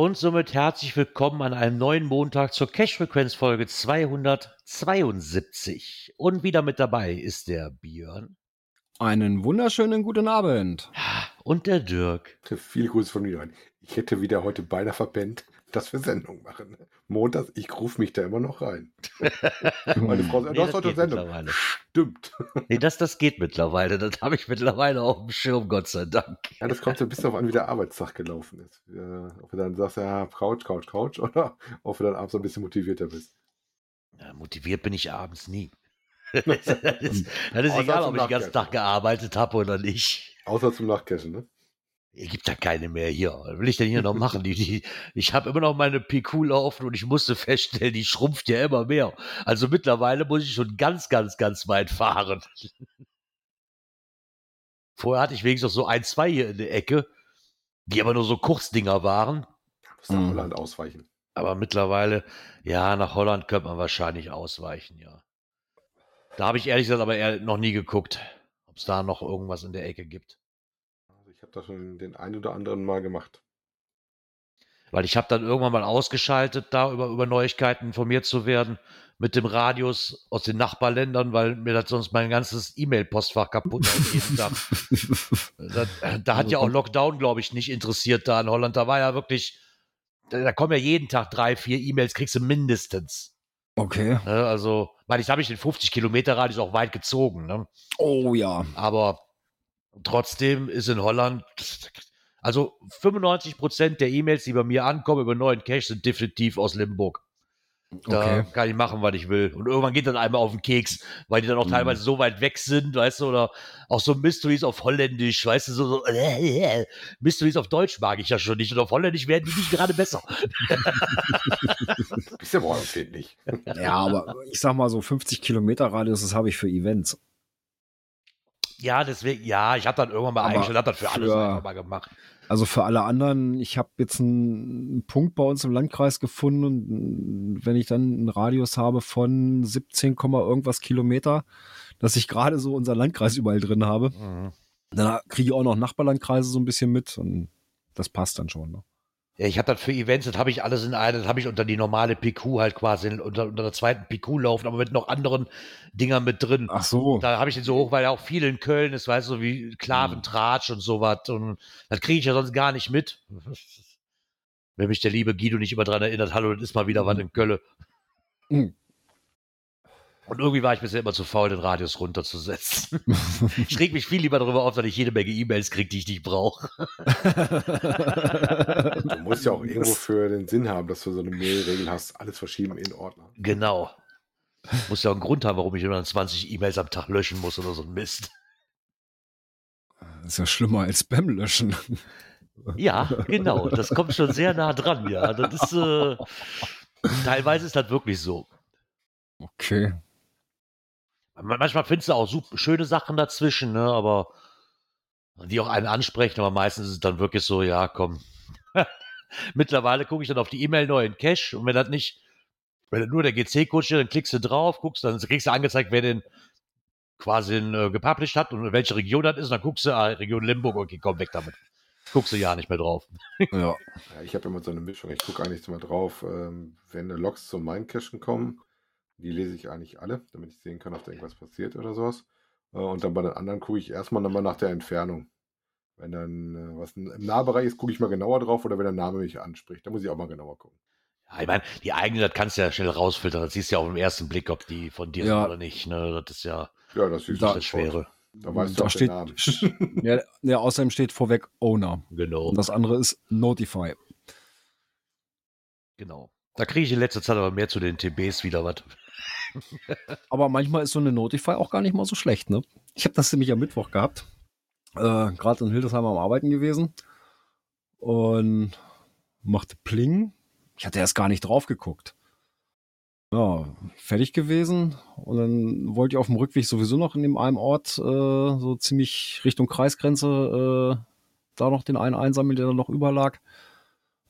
Und somit herzlich willkommen an einem neuen Montag zur Cash-Frequenz-Folge 272. Und wieder mit dabei ist der Björn Einen wunderschönen guten Abend. und der Dirk. Viele Grüße von mir. Ich hätte wieder heute beinahe verpennt, dass wir Sendung machen. Montag, ich rufe mich da immer noch rein. Meine Frau sagt, Nee, du hast das heute Sendung. mittlerweile. Stimmt. Nee, das, das geht mittlerweile. Das habe ich mittlerweile auf dem Schirm, Gott sei Dank. Ja, das kommt so ein bisschen auf an, wie der Arbeitstag gelaufen ist. Ja, ob du dann sagst, ja, Couch, Couch, Couch, oder ob du dann abends ein bisschen motivierter bist. Ja, motiviert bin ich abends nie. das ist, das ist egal, ob ich den ganzen. Tag gearbeitet habe oder nicht. Außer zum Nachcachen, ne? Es gibt da keine mehr hier. Was will ich denn hier noch machen? Die, die, ich habe immer noch meine PQ laufen und ich musste feststellen, die schrumpft ja immer mehr. Also mittlerweile muss ich schon ganz, ganz, ganz weit fahren. Vorher hatte ich wenigstens noch so ein, zwei hier in der Ecke, die aber nur so Kurzdinger waren. Muss nach Mhm. Holland ausweichen. Aber mittlerweile, ja, nach Holland könnte man wahrscheinlich ausweichen, ja. Da habe ich ehrlich gesagt aber eher noch nie geguckt, ob es da noch irgendwas in der Ecke gibt. Also habe das schon den einen oder anderen Mal gemacht. Weil ich habe dann irgendwann mal ausgeschaltet, da über, über Neuigkeiten informiert zu werden mit dem Radius aus den Nachbarländern, weil mir das sonst mein ganzes E-Mail-Postfach kaputt Tag. Da, da hat ja auch Lockdown, glaube ich, nicht interessiert da in Holland. Da war ja wirklich, da, da kommen ja jeden Tag drei, vier E-Mails, kriegst du mindestens. Okay. Ne? Also, weil ich habe ich den 50 Kilometer Radius auch weit gezogen. Ne? Oh ja. Aber trotzdem ist in Holland, also 95 Prozent der E-Mails, die bei mir ankommen über neuen Cache, sind definitiv aus Limburg. Da Okay. kann ich machen, was ich will. Und irgendwann geht dann einmal auf den Keks, weil die dann auch Mhm. teilweise so weit weg sind, weißt du, oder auch so Mysteries auf Holländisch, weißt du, so, so äh, Mysteries auf Deutsch mag ich ja schon nicht. Und auf Holländisch werden die nicht gerade besser. Bist ja wohl empfindlich. Ja, aber ich sag mal so 50 Kilometer Radius, das habe ich für Events. Ja, deswegen, ja, ich habe dann irgendwann mal Aber eingestellt, hab das für alles für- einfach mal gemacht. Also für alle anderen, ich habe jetzt einen Punkt bei uns im Landkreis gefunden und wenn ich dann einen Radius habe von 17, Komma irgendwas Kilometer, dass ich gerade so unser Landkreis überall drin habe, Mhm. dann kriege ich auch noch Nachbarlandkreise so ein bisschen mit und das passt dann schon. Ne? Ja, ich habe das für Events, das habe ich alles in eine, das habe ich unter die normale PQ halt quasi unter, unter der zweiten PQ laufen, aber mit noch anderen Dingern mit drin. Ach so. Da habe ich den so hoch, weil ja auch viel in Köln ist, weißt du, wie Klaventratsch und sowas. Und das kriege ich ja sonst gar nicht mit. Wenn mich der liebe Guido nicht immer dran erinnert, hallo, das ist mal wieder was in Köln. Mhm. Und irgendwie war ich bisher immer zu faul, den Radius runterzusetzen. ich reg mich viel lieber darüber auf, dass ich jede Menge E-Mails kriege, die ich nicht brauche. Du musst ja auch irgendwo für den Sinn haben, dass du so eine Mail-Regel hast, alles verschieben in Ordner. Genau. Muss ja auch einen Grund haben, warum ich immer 20 E-Mails am Tag löschen muss oder so ein Mist. Das ist ja schlimmer als Spam löschen. Ja, genau. Das kommt schon sehr nah dran, ja. Das ist, äh, teilweise ist das wirklich so. Okay. Man- Manchmal findest du auch super, schöne Sachen dazwischen, ne, aber die auch einen ansprechen, aber meistens ist es dann wirklich so, ja, komm. Mittlerweile gucke ich dann auf die E-Mail neu in Cache und wenn das nicht, wenn das nur der GC-Code steht, dann klickst du drauf, guckst, dann kriegst du angezeigt, wer den quasi äh, gepublished hat und welche Region das ist, und dann guckst du, ah, Region Limburg, okay, komm weg damit. Guckst du ja nicht mehr drauf. Ja. Ja, ich habe immer so eine Mischung. Ich gucke eigentlich mal drauf, ähm, wenn Logs zum Mindcachen kommen. Die lese ich eigentlich alle, damit ich sehen kann, ob da irgendwas passiert oder sowas. Äh, und dann bei den anderen gucke ich erstmal nochmal nach der Entfernung. Wenn dann äh, was im Nahbereich ist, gucke ich mal genauer drauf oder wenn der Name mich anspricht, dann muss ich auch mal genauer gucken. Ja, ich meine, die eigene, das kannst du ja schnell rausfiltern. Das siehst du ja auf den ersten Blick, ob die von dir Ja. sind oder nicht. Ne? Das ist ja Ja, das ist Da- das Schwere. Da weißt du da steht, Namen. ja, ja, außerdem steht vorweg Owner. Genau. Und das andere ist Notify. Genau. Da kriege ich in letzter Zeit aber mehr zu den TBs wieder was. Aber manchmal ist so eine Notify auch gar nicht mal so schlecht, ne? Ich habe das nämlich am Mittwoch gehabt. Äh, Gerade in Hildesheim am Arbeiten gewesen. und machte Pling. Ich hatte erst gar nicht drauf geguckt. Ja, fertig gewesen. Und dann wollte ich auf dem Rückweg sowieso noch in dem einen Ort, äh, so ziemlich Richtung Kreisgrenze, äh, da noch den einen einsammeln, der da noch überlag.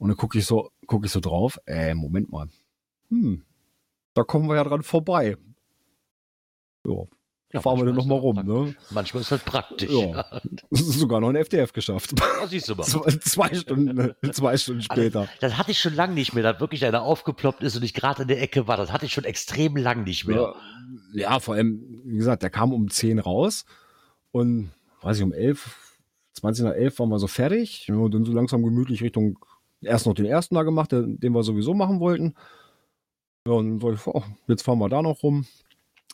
Und dann gucke ich so, gucke ich so drauf. Äh, Moment mal. Hm, da kommen wir ja dran vorbei. Ja, Ja, fahren wir dann manchmal noch mal ist rum, das ne? Manchmal ist das praktisch. Ja. Sogar noch ein FDF geschafft. Ja, siehst du mal. zwei, zwei Stunden, zwei Stunden später. Das hatte ich schon lange nicht mehr, dass wirklich einer aufgeploppt ist und ich gerade in der Ecke war. Das hatte ich schon extrem lang nicht mehr. Ja, ja, vor allem, wie gesagt, der kam um 10 raus und, weiß ich, um 11, 20 nach 11 waren wir so fertig. Und dann so langsam gemütlich Richtung, erst noch den ersten da gemacht, den, den wir sowieso machen wollten. Ja, und so, oh, jetzt fahren wir da noch rum.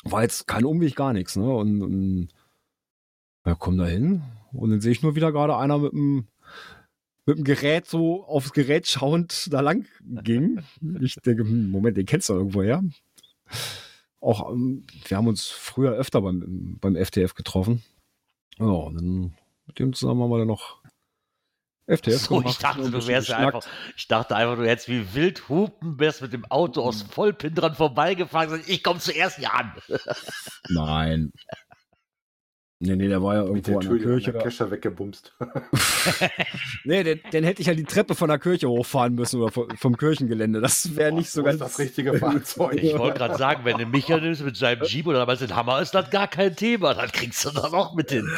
War jetzt kein Umweg, gar nichts, ne? Und, und ja, komm da hin. Und dann sehe ich nur wieder gerade einer mit dem mit dem Gerät so aufs Gerät schauend da lang ging. Ich denke, hm, Moment, den kennst du irgendwo her. Auch, ähm, wir haben uns früher öfter beim, beim FTF getroffen. Ja, und dann mit dem zusammen haben wir dann noch FTF So, gemacht. ich dachte, ein du wärst einfach, ich dachte einfach, du hättest wie wild hupen, wärst mit dem Auto aus Hm. Vollpin dran vorbeigefahren und gesagt, ich komme zuerst hier an. Nein. Nee, nee, der war ja Mit irgendwo der an der Kirche. der. Kescher weggebumst. Nee, den, den hätte ich ja die Treppe von der Kirche hochfahren müssen oder vom, vom Kirchengelände. Das wäre nicht so ganz. das richtige Fahrzeug. Ich wollte gerade sagen, wenn du Micha nimmst mit seinem Jeep oder damals den Hammer, ist das gar kein Thema. Dann kriegst du das auch mit hin.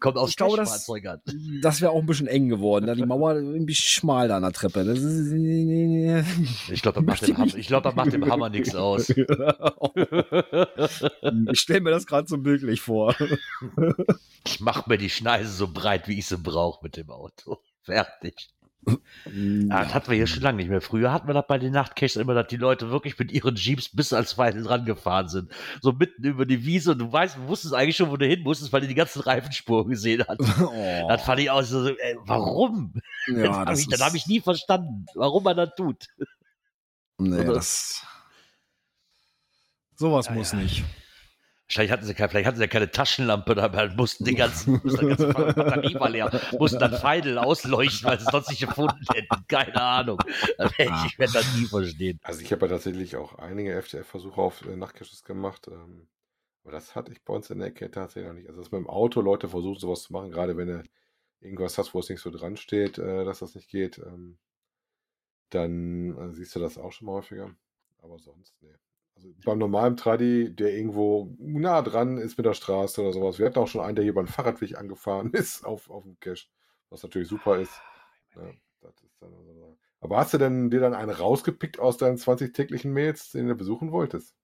Kommt Ich glaube, das-. Das wäre auch ein bisschen eng geworden. Da die Mauer irgendwie schmal da an der Treppe. Das ist, Ich glaube, das, macht Möchte dem ich nicht. ich glaub, das macht dem Hammer nichts aus. ich stelle mir das gerade so bildlich vor. Ich mache mir die Schneise so breit, wie ich sie brauche mit dem Auto. Fertig. Ja, das hatten wir hier schon lange nicht mehr. Früher hatten wir das bei den Nachtcaches immer, dass die Leute wirklich mit ihren Jeeps bis als Weide dran gefahren sind. So mitten über die Wiese und du weißt, du wusstest eigentlich schon, wo du hin musstest, weil du die ganzen Reifenspuren gesehen hast. Oh. Das fand ich auch so, ey, warum? ja, das habe das ich, das ist- hab ich nie verstanden, warum man das tut. Nee, Oder- das. Sowas Ja, muss ja. nicht. Wahrscheinlich hatten sie, keine, vielleicht hatten sie keine Taschenlampe dabei, mussten die ganzen, mussten die ganze Batterie war leer, mussten dann Feindel ausleuchten, weil sie es sonst nicht gefunden hätten. Keine Ahnung. Ich werde das nie verstehen. Also ich habe ja tatsächlich auch einige FTF-Versuche auf äh, Nachtcaches gemacht. Ähm, aber das hatte ich bei uns in der Ecke tatsächlich noch nicht. Also dass mit dem Auto Leute versuchen, sowas zu machen, gerade wenn du irgendwas hast, wo es nicht so dran steht, äh, dass das nicht geht, ähm, dann äh, siehst du das auch schon mal häufiger. Aber sonst, nee. Also beim normalen Tradi, der irgendwo nah dran ist mit der Straße oder sowas. Wir hatten auch schon einen, der hier beim Fahrradweg angefahren ist auf, auf dem Cache, was natürlich super ist. Ja, das ist dann also, aber hast du denn dir dann einen rausgepickt aus deinen 20 täglichen Mails, den du besuchen wolltest?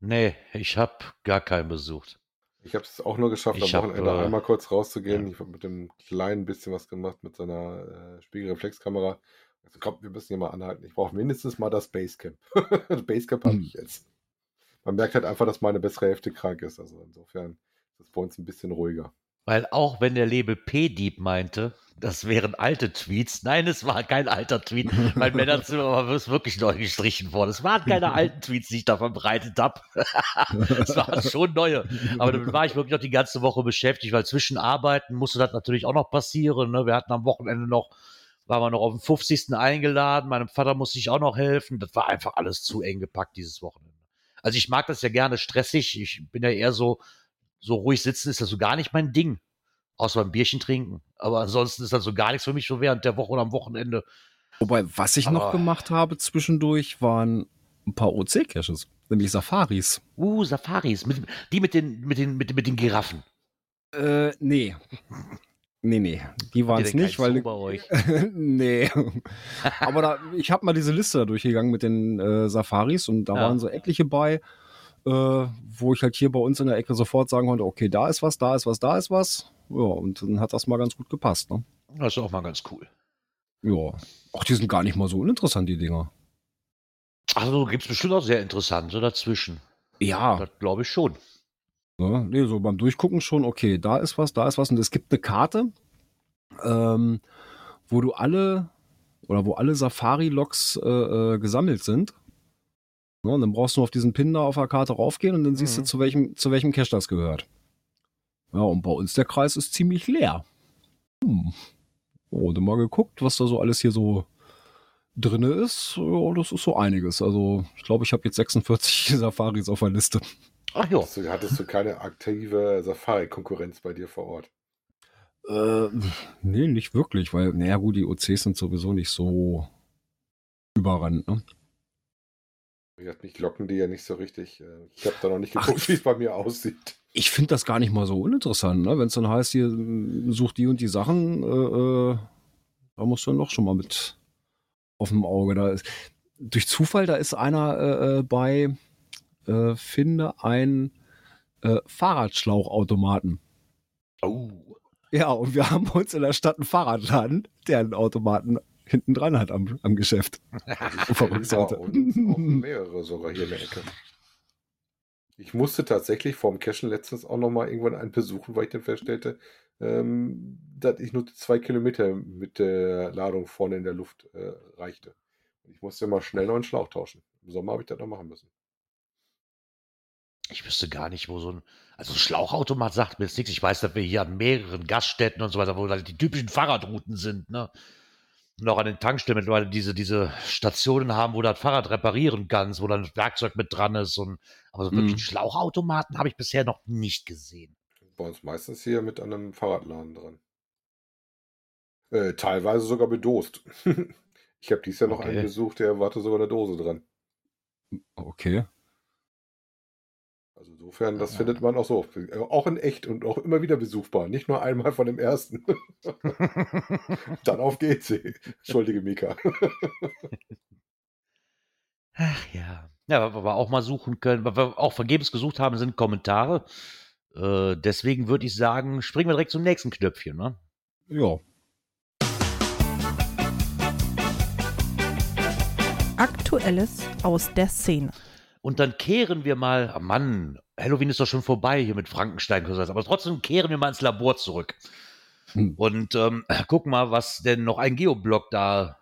Nee, ich habe gar keinen besucht. Ich habe es auch nur geschafft, Ich am hab, Wochenende äh, einmal kurz rauszugehen. ja. Ich habe mit dem kleinen bisschen was gemacht, mit seiner äh, Spiegelreflexkamera. Also komm, wir müssen hier mal anhalten. Ich brauche mindestens mal das Basecamp. das Basecamp habe Hm. ich jetzt. Man merkt halt einfach, dass meine bessere Hälfte krank ist. Also insofern ist es bei uns ein bisschen ruhiger. Weil auch wenn der Label P-Dieb meinte, das wären alte Tweets, nein, es war kein alter Tweet. Mein Männerzimmer war wirklich neu gestrichen worden. Es waren keine alten Tweets, die ich da verbreitet habe. Es waren schon neue. Aber damit war ich wirklich noch die ganze Woche beschäftigt, weil zwischen Arbeiten musste das natürlich auch noch passieren. Ne? Wir hatten am Wochenende noch, waren wir noch auf den 50. eingeladen. Meinem Vater musste ich auch noch helfen. Das war einfach alles zu eng gepackt dieses Wochenende. Also ich mag das ja gerne stressig. Ich bin ja eher so, so ruhig sitzen ist das so gar nicht mein Ding. Außer beim Bierchen trinken. Aber ansonsten ist das so gar nichts für mich so während der Woche und am Wochenende. Wobei, was ich noch Aber- gemacht habe zwischendurch, waren ein paar OC-Caches, nämlich Safaris. Uh, Safaris. Mit, die mit den, mit den, mit, mit den Giraffen. Äh, nee. Nee, nee, die waren es nicht, weil. Zoo bei euch? nee. Aber da, ich habe mal diese Liste da durchgegangen mit den äh, Safaris und da Ja. waren so etliche bei, äh, wo ich halt hier bei uns in der Ecke sofort sagen konnte, okay, da ist was, da ist was, da ist was. Ja, und dann hat das mal ganz gut gepasst, ne? Das ist auch mal ganz cool. Ja. Ach, die sind gar nicht mal so uninteressant, die Dinger. Also gibt es bestimmt auch sehr interessante dazwischen. Ja. Das glaube ich schon. Ne? Nee, so beim Durchgucken schon, okay, da ist was, da ist was. Und es gibt eine Karte, ähm, wo du alle oder wo alle Safari-Logs äh, äh, gesammelt sind. Ne? Und dann brauchst du nur auf diesen Pin da auf der Karte raufgehen und dann siehst Mhm. du, zu welchem, zu welchem Cache das gehört. Ja, und bei uns der Kreis ist ziemlich leer. Hm. Oh, und mal geguckt, was da so alles hier so drinne ist. Ja, das ist so einiges. Also ich glaube, ich habe jetzt 46 Safaris auf der Liste. Ach ja. Hattest du, hattest du keine aktive Safari-Konkurrenz bei dir vor Ort? Äh, nee, nicht wirklich, weil, naja gut, die OCs sind sowieso nicht so überrannt, ne? Mich locken die ja nicht so richtig. Äh, Ich habe da noch nicht geguckt, wie es bei mir aussieht. Ich finde das gar nicht mal so uninteressant, ne? Wenn es dann heißt, hier such die und die Sachen, äh, äh, da musst du dann doch schon mal mit auf dem Auge. Da ist, durch Zufall, da ist einer äh, äh, bei äh, Finde ein äh, Fahrradschlauchautomaten. Oh. Ja, und wir haben uns in der Stadt einen Fahrradladen, der einen Automaten hinten dran hat am, am Geschäft. Ja, und mehrere sogar hier in der Ecke. Ich musste tatsächlich vorm Cashen letztens auch noch mal irgendwann einen besuchen, weil ich dann feststellte, ähm, dass ich nur zwei Kilometer mit der Ladung vorne in der Luft äh, reichte. Ich musste mal schnell noch einen Schlauch tauschen. Im Sommer habe ich das noch machen müssen. Ich wüsste gar nicht, wo so ein. Also ein Schlauchautomat sagt mir jetzt nichts. Ich weiß, dass wir hier an mehreren Gaststätten und so weiter, wo halt die typischen Fahrradrouten sind, ne? Und auch an den Tankstellen mittlerweile diese, diese Stationen haben, wo du das Fahrrad reparieren kannst, wo dann das Werkzeug mit dran ist. Und, aber so wirklich Mhm. einen Schlauchautomaten habe ich bisher noch nicht gesehen. Bei uns meistens hier mit einem Fahrradladen dran. Äh, teilweise sogar bedost. ich habe dies Jahr noch Okay. einen besucht, der warte sogar eine Dose dran. Okay. Also insofern, das Ja. findet man auch so. Äh, Auch in echt und auch immer wieder besuchbar. Nicht nur einmal von dem ersten. Dann auf geht's. Entschuldige, Mika. Ach ja. Ja, was wir auch mal suchen können, was wir auch vergebens gesucht haben, sind Kommentare. Äh, deswegen würde ich sagen, springen wir direkt zum nächsten Knöpfchen, ne? Ja. Aktuelles aus der Szene. Und dann kehren wir mal, ah Mann, Halloween ist doch schon vorbei hier mit Frankenstein, aber trotzdem kehren wir mal ins Labor zurück. Hm. Und ähm, gucken mal, was denn noch ein Geoblock da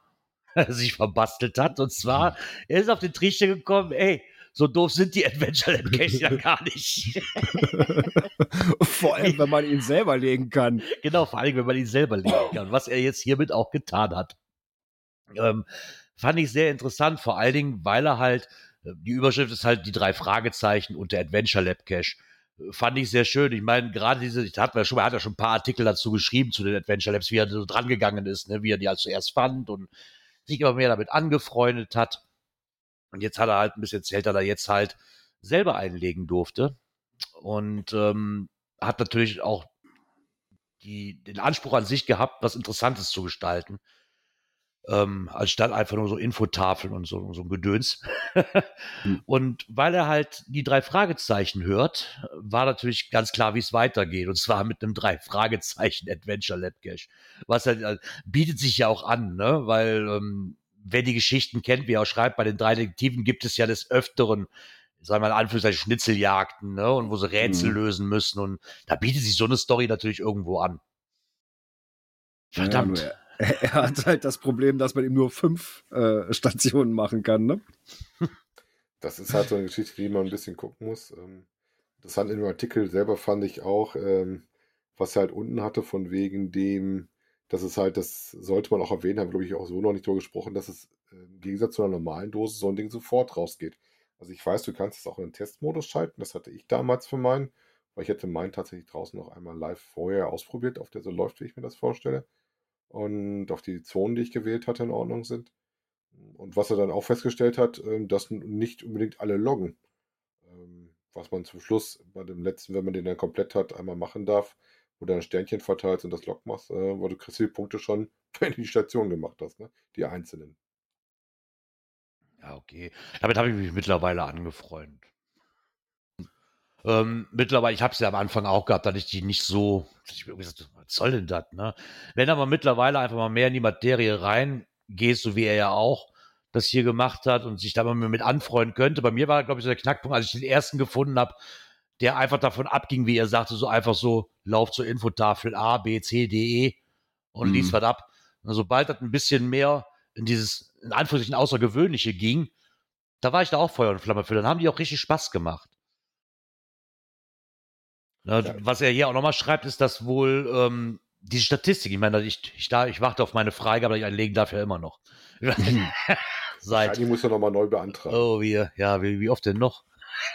sich verbastelt hat. Und zwar, er ist auf den Trichter gekommen, ey, so doof sind die Adventure Lab Cache ja gar nicht. Vor allem, wenn man ihn selber legen kann. genau, vor allem, wenn man ihn selber legen kann, was er jetzt hiermit auch getan hat. Ähm, fand ich sehr interessant, vor allen Dingen, weil er halt, die Überschrift ist halt die drei Fragezeichen und der Adventure Lab Cache. Fand ich sehr schön. Ich meine, gerade diese, ich hatte ja schon, er hat ja schon ein paar Artikel dazu geschrieben, zu den Adventure Labs, wie er so drangegangen ist, ne, wie er die halt zuerst fand und sich immer mehr damit angefreundet hat. Und jetzt hat er halt ein bisschen erzählt, dass er jetzt halt selber einlegen durfte. Und ähm, hat natürlich auch die, den Anspruch an sich gehabt, was Interessantes zu gestalten. Ähm, als statt einfach nur so Infotafeln und so, so ein Gedöns. Hm. Und weil er halt die drei Fragezeichen hört, war natürlich ganz klar, wie es weitergeht. Und zwar mit einem drei Fragezeichen Adventure Lab Cache. Was halt, äh, bietet sich ja auch an, ne? Weil, ähm, wer die Geschichten kennt, wie er auch schreibt, bei den drei Detektiven gibt es ja des Öfteren, sagen wir mal in Anführungszeichen, Schnitzeljagden, ne? Und wo sie Rätsel Mhm. lösen müssen. Und da bietet sich so eine Story natürlich irgendwo an. Verdammt. Ja, er, hat halt das Problem, dass man ihm nur fünf äh, Stationen machen kann, ne? Das ist halt so eine Geschichte, die man ein bisschen gucken muss. Ähm, Interessant in dem Artikel selber fand ich auch, ähm, was er halt unten hatte, von wegen dem, dass es halt, das sollte man auch erwähnen, haben wir, glaube ich, auch so noch nicht drüber gesprochen, dass es äh, im Gegensatz zu einer normalen Dose so ein Ding sofort rausgeht. Also ich weiß, du kannst es auch in den Testmodus schalten, das hatte ich damals für meinen, weil ich hätte meinen tatsächlich draußen noch einmal live vorher ausprobiert, auf der so läuft, wie ich mir das vorstelle. Und auf die Zonen, die ich gewählt hatte, in Ordnung sind. Und was er dann auch festgestellt hat, ähm, dass nicht unbedingt alle loggen. Ähm, Was man zum Schluss bei dem letzten, wenn man den dann komplett hat, einmal machen darf, wo du ein Sternchen verteilst und das Log machst, äh, weil du kriegst die Punkte schon, wenn du die Station gemacht hast, ne? Die einzelnen. Ja, okay. Damit habe ich mich mittlerweile angefreundet. Ähm, mittlerweile, ich habe es ja am Anfang auch gehabt, dass ich die nicht so, ich hab gesagt, was soll denn das, ne? Wenn aber mittlerweile einfach mal mehr in die Materie reingehst, so wie er ja auch das hier gemacht hat und sich da mal mit anfreunden könnte. Bei mir war, glaube ich, so der Knackpunkt, als ich den ersten gefunden habe, der einfach davon abging, wie er sagte, so einfach so, lauf zur Infotafel A, B, C, D, E und Mhm. liest was ab. Und sobald das ein bisschen mehr in dieses, in Anführungszeichen, Außergewöhnliche ging, da war ich da auch Feuer und Flamme für. Dann haben die auch richtig Spaß gemacht. Ne, Ja. Was er hier auch nochmal schreibt, ist, dass wohl ähm, diese Statistik, ich meine, ich, ich, da, ich warte auf meine Freigabe, ich einlegen darf ja immer noch. Seit. Wahrscheinlich muss er nochmal neu beantragen. Oh, wie, ja, wie, wie oft denn noch?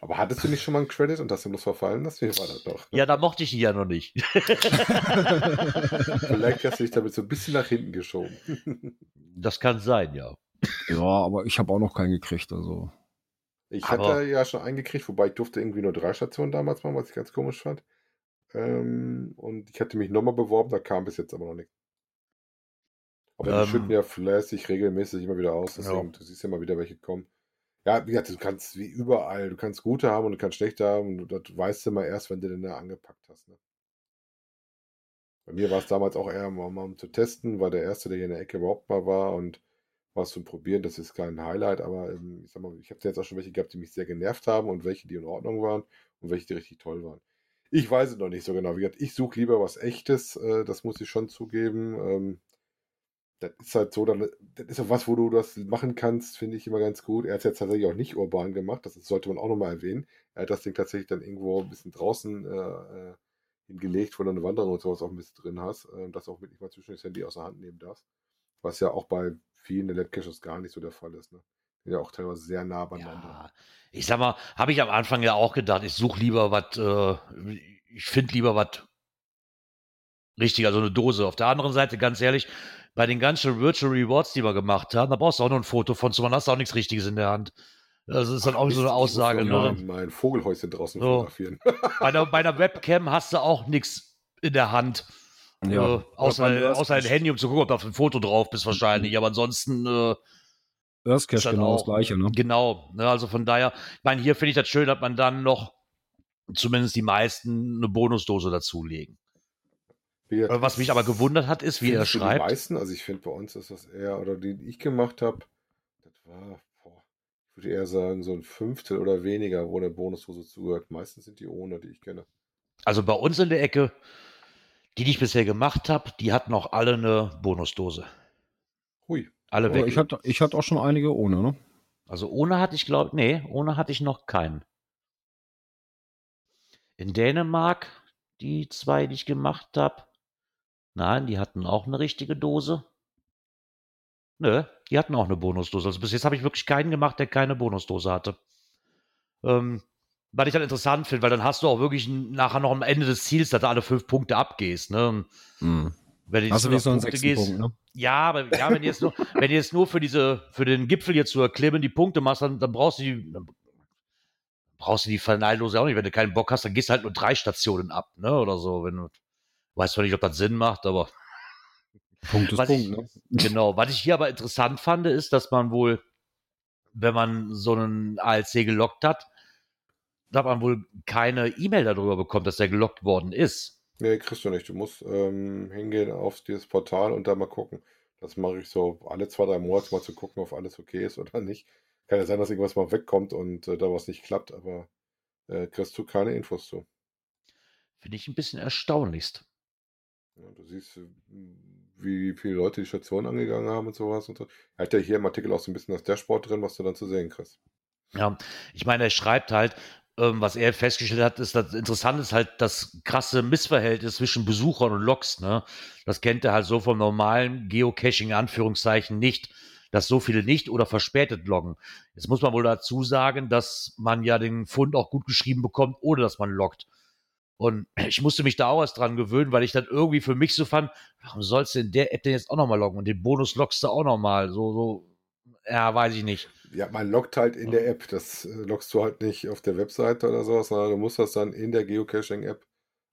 Aber hattest du nicht schon mal einen Credit und hast ihm das verfallen lassen? Wie war das doch? Ja, da mochte ich ihn ja noch nicht. Vielleicht hast du dich damit so ein bisschen nach hinten geschoben. das kann sein, ja. Ja, aber ich habe auch noch keinen gekriegt, also. Ich Aber- hatte ja schon einen gekriegt, wobei ich durfte irgendwie nur drei Stationen damals machen, was ich ganz komisch fand. Ähm, und ich hatte mich nochmal beworben, da kam bis jetzt aber noch nichts. Aber Ähm. die schütten ja fleißig regelmäßig immer wieder aus, Ja. deswegen du siehst ja mal wieder welche kommen. Ja, wie gesagt, du kannst wie überall, du kannst gute haben und du kannst schlechte haben und das weißt du mal erst, wenn du den da angepackt hast. Ne? Bei mir war es damals auch eher mal um zu testen, war der Erste, der hier in der Ecke überhaupt mal war und was zum Probieren, das ist kein Highlight, aber ähm, ich sag mal, ich habe jetzt auch schon welche gehabt, die mich sehr genervt haben und welche, die in Ordnung waren und welche, die richtig toll waren. Ich weiß es noch nicht so genau. Wie gesagt, ich suche lieber was Echtes, äh, das muss ich schon zugeben. Ähm, das ist halt so, dann, das ist auch was, wo du das machen kannst, finde ich immer ganz gut. Er hat es jetzt tatsächlich auch nicht urban gemacht, das sollte man auch nochmal erwähnen. Er hat das Ding tatsächlich dann irgendwo ein bisschen draußen äh, äh, hingelegt, wo du eine Wanderung und sowas auch ein bisschen drin hast, äh, dass auch wirklich mal zwischen das Handy außer Hand nehmen darfst. Was ja auch bei vielen der Labcaches gar nicht so der Fall ist. Ne? Ja auch teilweise sehr nah beieinander. Ja, ich sag mal, habe ich am Anfang ja auch gedacht, ich suche lieber was, äh, ich finde lieber was richtig, also eine Dose. Auf der anderen Seite, ganz ehrlich, bei den ganzen Virtual Rewards, die wir gemacht haben, da brauchst du auch noch ein Foto von, zu, man hast auch nichts Richtiges in der Hand. Das ist dann auch so eine ich Aussage. noch Ne? Mein, mein Vogelhäuschen draußen So. fotografieren. Bei, einer, bei einer Webcam hast du auch nichts in der Hand. Ja. Äh, außer, außer ein Handy, um zu gucken, ob da ein Foto drauf bist, wahrscheinlich. Aber ansonsten äh, Earth ist Cache genau das auch- gleiche, ne? Genau, ne, also von daher, ich meine, hier finde ich das schön, dass man dann noch zumindest die meisten eine Bonusdose dazulegen. Gesagt, Äh, Was mich aber gewundert hat, ist, wie er du Die schreibt. meisten, also ich finde bei uns ist das eher, oder die, die ich gemacht habe, das war, boah, ich würde eher sagen, so ein Fünftel oder weniger, wo eine Bonusdose zugehört. Meistens sind die ohne, die ich kenne. Also bei uns in der Ecke, die, die ich bisher gemacht habe, die hatten auch alle eine Bonusdose. Hui. Alle weg. Ich hatte, ich hatte auch schon einige ohne, ne? Also ohne hatte ich, glaube nee, ohne hatte ich noch keinen. In Dänemark, die zwei, die ich gemacht habe, nein, die hatten auch eine richtige Dose. Nö, die hatten auch eine Bonusdose. Also bis jetzt habe ich wirklich keinen gemacht, der keine Bonusdose hatte. Ähm, was ich dann interessant finde, weil dann hast du auch wirklich nachher noch am Ende des Ziels, dass du alle fünf Punkte abgehst. Ne? Und Wenn du jetzt Hast du nur wie so einen Punkte gehst, Punkt, ne? ja, aber ja, wenn du jetzt nur, wenn du jetzt nur für diese, für den Gipfel jetzt zu erklimmen die Punkte machst, dann, dann brauchst du die, dann brauchst du die Verneidlose auch nicht. Wenn du keinen Bock hast, dann gehst du halt nur drei Stationen ab, ne, oder so. Wenn du, weiß zwar nicht, ob das Sinn macht, aber Punkt ist was Punkt, ich, ne? Genau. Was ich hier aber interessant fand, ist, dass man wohl, wenn man so einen ALC gelockt hat, dass man wohl keine E-Mail darüber bekommt, dass der gelockt worden ist. Nee, kriegst du nicht. Du musst ähm, hingehen auf dieses Portal und da mal gucken. Das mache ich so alle zwei, drei Monate mal zu gucken, ob alles okay ist oder nicht. Kann ja sein, dass irgendwas mal wegkommt und äh, da was nicht klappt, aber äh, kriegst du keine Infos zu. Finde ich ein bisschen erstaunlichst. Ja, du siehst, äh, wie viele Leute die Station angegangen haben und sowas. Und so. Er hat ja hier im Artikel auch so ein bisschen das Dashboard drin, was du dann zu sehen kriegst. Ja, ich meine, er schreibt halt, ähm, was er festgestellt hat, ist, das Interessante ist halt das krasse Missverhältnis zwischen Besuchern und Logs. Ne? Das kennt er halt so vom normalen Geocaching, in Anführungszeichen, nicht, dass so viele nicht oder verspätet loggen. Jetzt muss man wohl dazu sagen, dass man ja den Fund auch gut geschrieben bekommt, ohne dass man loggt. Und ich musste mich da auch erst dran gewöhnen, weil ich dann irgendwie für mich so fand, warum sollst du in der App denn jetzt auch nochmal loggen? Und den Bonus loggst du auch nochmal. So, so, ja, weiß ich nicht. Ja, man loggt halt in der App. Das äh, loggst du halt nicht auf der Webseite oder sowas, sondern du musst das dann in der Geocaching-App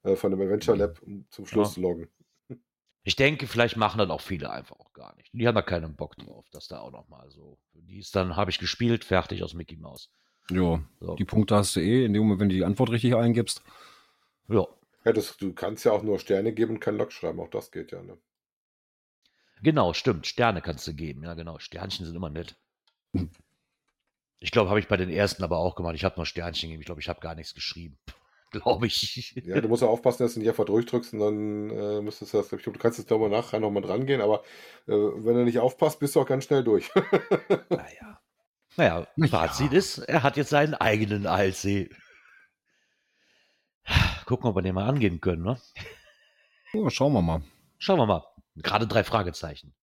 äh, von dem Adventure Lab zum Schluss loggen. Ich denke, vielleicht machen das auch viele einfach auch gar nicht. Die haben da keinen Bock drauf, dass da auch noch mal so. Die ist dann, habe ich gespielt, fertig aus Mickey Mouse. Ja, So. die Punkte hast du eh, in dem Moment, wenn du die Antwort richtig eingibst. Ja, Ja, das, du kannst ja auch nur Sterne geben und kein Log schreiben. Auch das geht ja, ne? Genau, stimmt. Sterne kannst du geben. Ja, genau. Sternchen sind immer nett. Ich glaube, habe ich bei den ersten aber auch gemacht. Ich habe nur Sternchen gegeben. Ich glaube, ich habe gar nichts geschrieben. Glaube ich. Ja, du musst ja aufpassen, dass du nicht einfach durchdrückst und dann äh, müsstest du das, ich glaube, du kannst jetzt nochmal nachher nochmal dran gehen, aber äh, wenn du nicht aufpasst, bist du auch ganz schnell durch. Naja. Naja, Na ja. Fazit ist, er hat jetzt seinen eigenen ALC. gucken, ob wir den mal angehen können, ne? Ja, schauen wir mal. Schauen wir mal. Gerade drei Fragezeichen.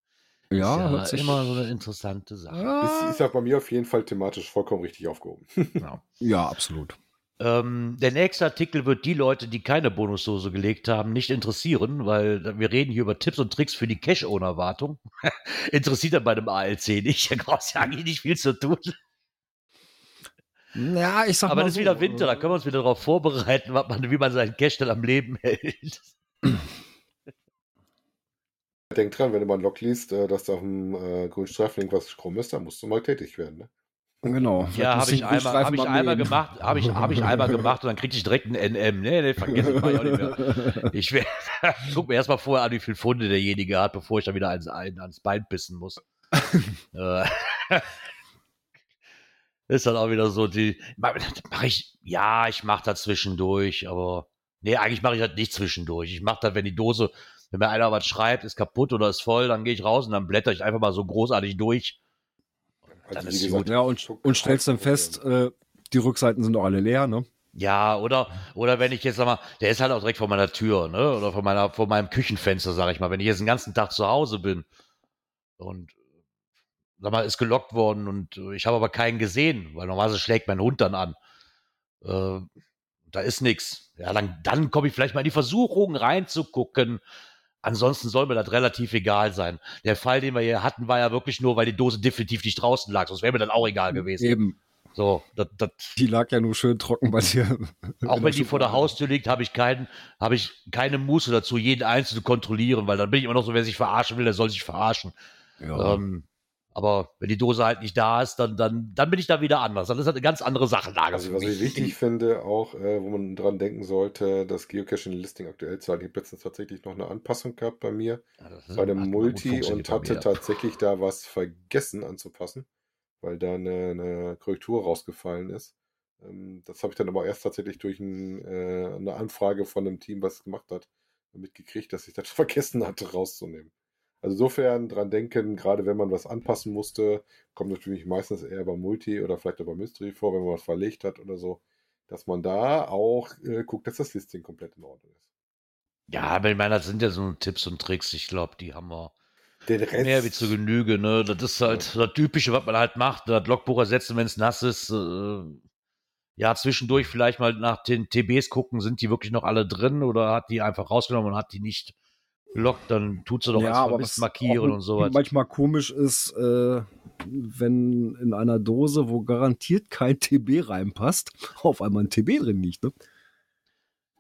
Ja, ist hört sich immer so eine interessante Sache. Ist, Ja, ist ja bei mir auf jeden Fall thematisch vollkommen richtig aufgehoben. ja, absolut. Ähm, der nächste Artikel wird die Leute, die keine Bonusdose gelegt haben, nicht interessieren, weil wir reden hier über Tipps und Tricks für die Cash-Owner-Wartung. Interessiert dann bei dem ALC nicht. Da brauchst ja eigentlich nicht viel zu tun. Ja, ich sag Aber mal es ist so, wieder Winter, da können wir uns wieder darauf vorbereiten, was man, wie man seinen Cash dann am Leben hält. Denk dran, wenn du mal ein Log liest, äh, dass da auf dem äh, grünen Streifen irgendwas krumm ist, dann musst du mal tätig werden. Ne? Genau. Ja, habe ich einmal, hab ich mal einmal gemacht, habe ich, hab ich einmal gemacht und dann kriegte ich direkt ein NM. Nee, nee, vergessen ich auch nicht mehr. Ich will, guck mir erstmal vorher an, wie viel Funde derjenige hat, bevor ich dann wieder ans, ans Bein pissen muss. Äh, ist dann auch wieder so, die, mache ich, ja, ich mache das zwischendurch, aber nee, eigentlich mache ich das nicht zwischendurch. Ich mache das, wenn die Dose, wenn mir einer was schreibt, ist kaputt oder ist voll, dann gehe ich raus und dann blätter ich einfach mal so großartig durch. Dann ist gut. Ja, und, und stellst dann halt, fest, äh, die Rückseiten sind doch alle leer, ne? Ja, oder, oder wenn ich jetzt sag mal, der ist halt auch direkt vor meiner Tür, ne? Oder vor meiner, vor meinem Küchenfenster, sag ich mal. Wenn ich jetzt den ganzen Tag zu Hause bin und sag mal, ist gelockt worden und äh, ich habe aber keinen gesehen, weil normalerweise schlägt mein Hund dann an. Äh, da ist nichts. Ja, dann, dann komme ich vielleicht mal in die Versuchung reinzugucken. Ansonsten soll mir das relativ egal sein. Der Fall, den wir hier hatten, war ja wirklich nur, weil die Dose definitiv nicht draußen lag. Sonst wäre mir das auch egal gewesen. Eben. So, das, das, Die lag ja nur schön trocken bei dir. auch wenn die vor der Haustür liegt, habe ich keinen, habe ich keine Muße dazu, jeden einzelnen zu kontrollieren, weil dann bin ich immer noch so, wer sich verarschen will, der soll sich verarschen. Ja. Ähm, aber wenn die Dose halt nicht da ist, dann, dann, dann bin ich da wieder anders. Dann ist das eine ganz andere Sachenlage. Also, was ich wichtig finde, auch, äh, wo man dran denken sollte, das Geocaching-Listing aktuell zu halten. Ich habe letztens tatsächlich noch eine Anpassung gehabt bei mir, Ja, bei dem Multi und hatte tatsächlich da was vergessen anzupassen, weil da eine, eine Korrektur rausgefallen ist. Ähm, das habe ich dann aber erst tatsächlich durch ein, äh, eine Anfrage von einem Team, was es gemacht hat, mitgekriegt, dass ich das vergessen hatte rauszunehmen. Also insofern dran denken, gerade wenn man was anpassen musste, kommt natürlich meistens eher bei Multi oder vielleicht auch bei Mystery vor, wenn man was verlegt hat oder so, dass man da auch äh, guckt, dass das Listing komplett in Ordnung ist. Ja, aber ich meine, das sind ja so Tipps und Tricks. Ich glaube, die haben wir mehr wie zu Genüge. Ne? Das ist halt das Typische, was man halt macht. Das Logbuch ersetzen, wenn es nass ist. Äh, ja, zwischendurch vielleicht mal nach den TBs gucken, sind die wirklich noch alle drin oder hat die einfach rausgenommen und hat die nicht gelockt, dann tut sie doch als vermisst markieren auch und sowas. manchmal komisch ist, äh, wenn in einer Dose, wo garantiert kein TB reinpasst, auf einmal ein TB drin liegt. Ne?